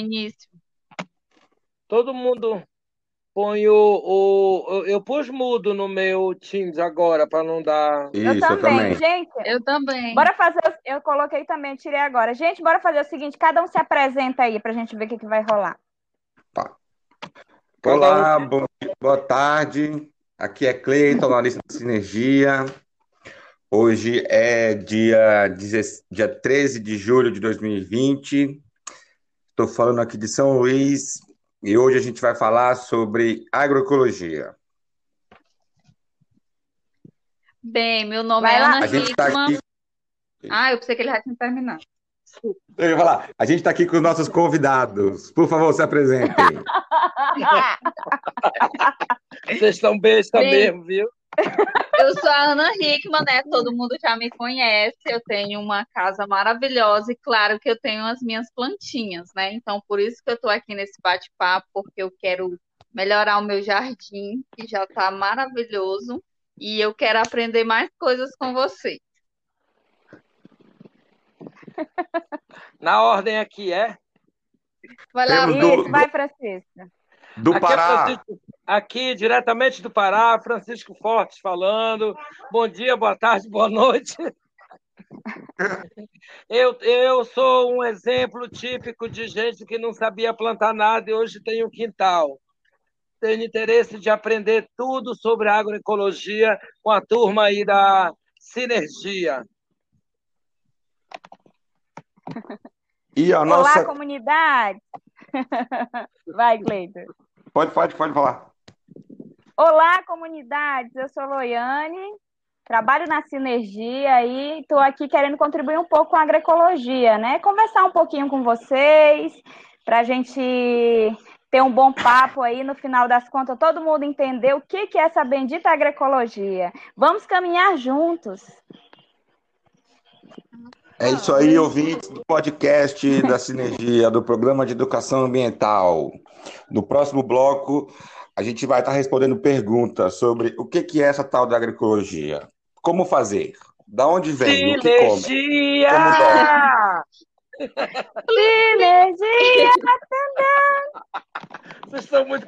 início. Todo mundo põe o, o. Eu pus mudo no meu Teams agora, para não dar. Isso, Eu também, também. gente. Eu também. Bora fazer. Eu coloquei também, tirei agora. Gente, bora fazer o seguinte: cada um se apresenta aí pra gente ver o que, que vai rolar. Olá, bom dia, boa tarde. Aqui é Cleiton, analista de Sinergia. Hoje é dia, 16 dia 13 de julho de 2020. Estou falando aqui de São Luís e hoje a gente vai falar sobre agroecologia. Bem, meu nome Vai é lá. Ana A gente está Hickman. aqui, Ah, eu pensei que ele já tinha terminado. eu ia falar, a gente está aqui com os nossos convidados. Por favor, se apresentem. Vocês estão bestas Bem. mesmo, viu? Eu sou a Ana Hickman, né? Todo mundo já me conhece. Eu tenho uma casa maravilhosa e claro que eu tenho as minhas plantinhas, né? Então, por isso que eu tô aqui nesse bate-papo, porque eu quero melhorar o meu jardim, que já tá maravilhoso, e eu quero aprender mais coisas com você. Na ordem aqui é. Vai lá, Fê. do- vai, Francisca. Do Aqui, é Pará. Francisco- aqui, diretamente do Pará, Francisco Fortes falando. Bom dia, boa tarde, boa noite. Eu, eu sou um exemplo típico de gente que não sabia plantar nada e hoje tem um quintal. Tenho interesse de aprender tudo sobre agroecologia com a turma aí da Sinergia. E a Olá, nossa. comunidade. Vai, Cleiton. Pode, pode, pode falar. Olá, comunidades. Eu sou Loiane, trabalho na Sinergia e estou aqui querendo contribuir um pouco com a agroecologia, né? Conversar um pouquinho com vocês, para a gente ter um bom papo aí, no final das contas, todo mundo entender o que que é essa bendita agroecologia. Vamos caminhar juntos. É isso aí, ouvintes do podcast da Sinergia, do Programa de Educação Ambiental. No próximo bloco, a gente vai estar respondendo perguntas sobre o que que é essa tal da agroecologia, como fazer, da onde vem, o que come. Sinergia! Sinergia! Vocês estão muito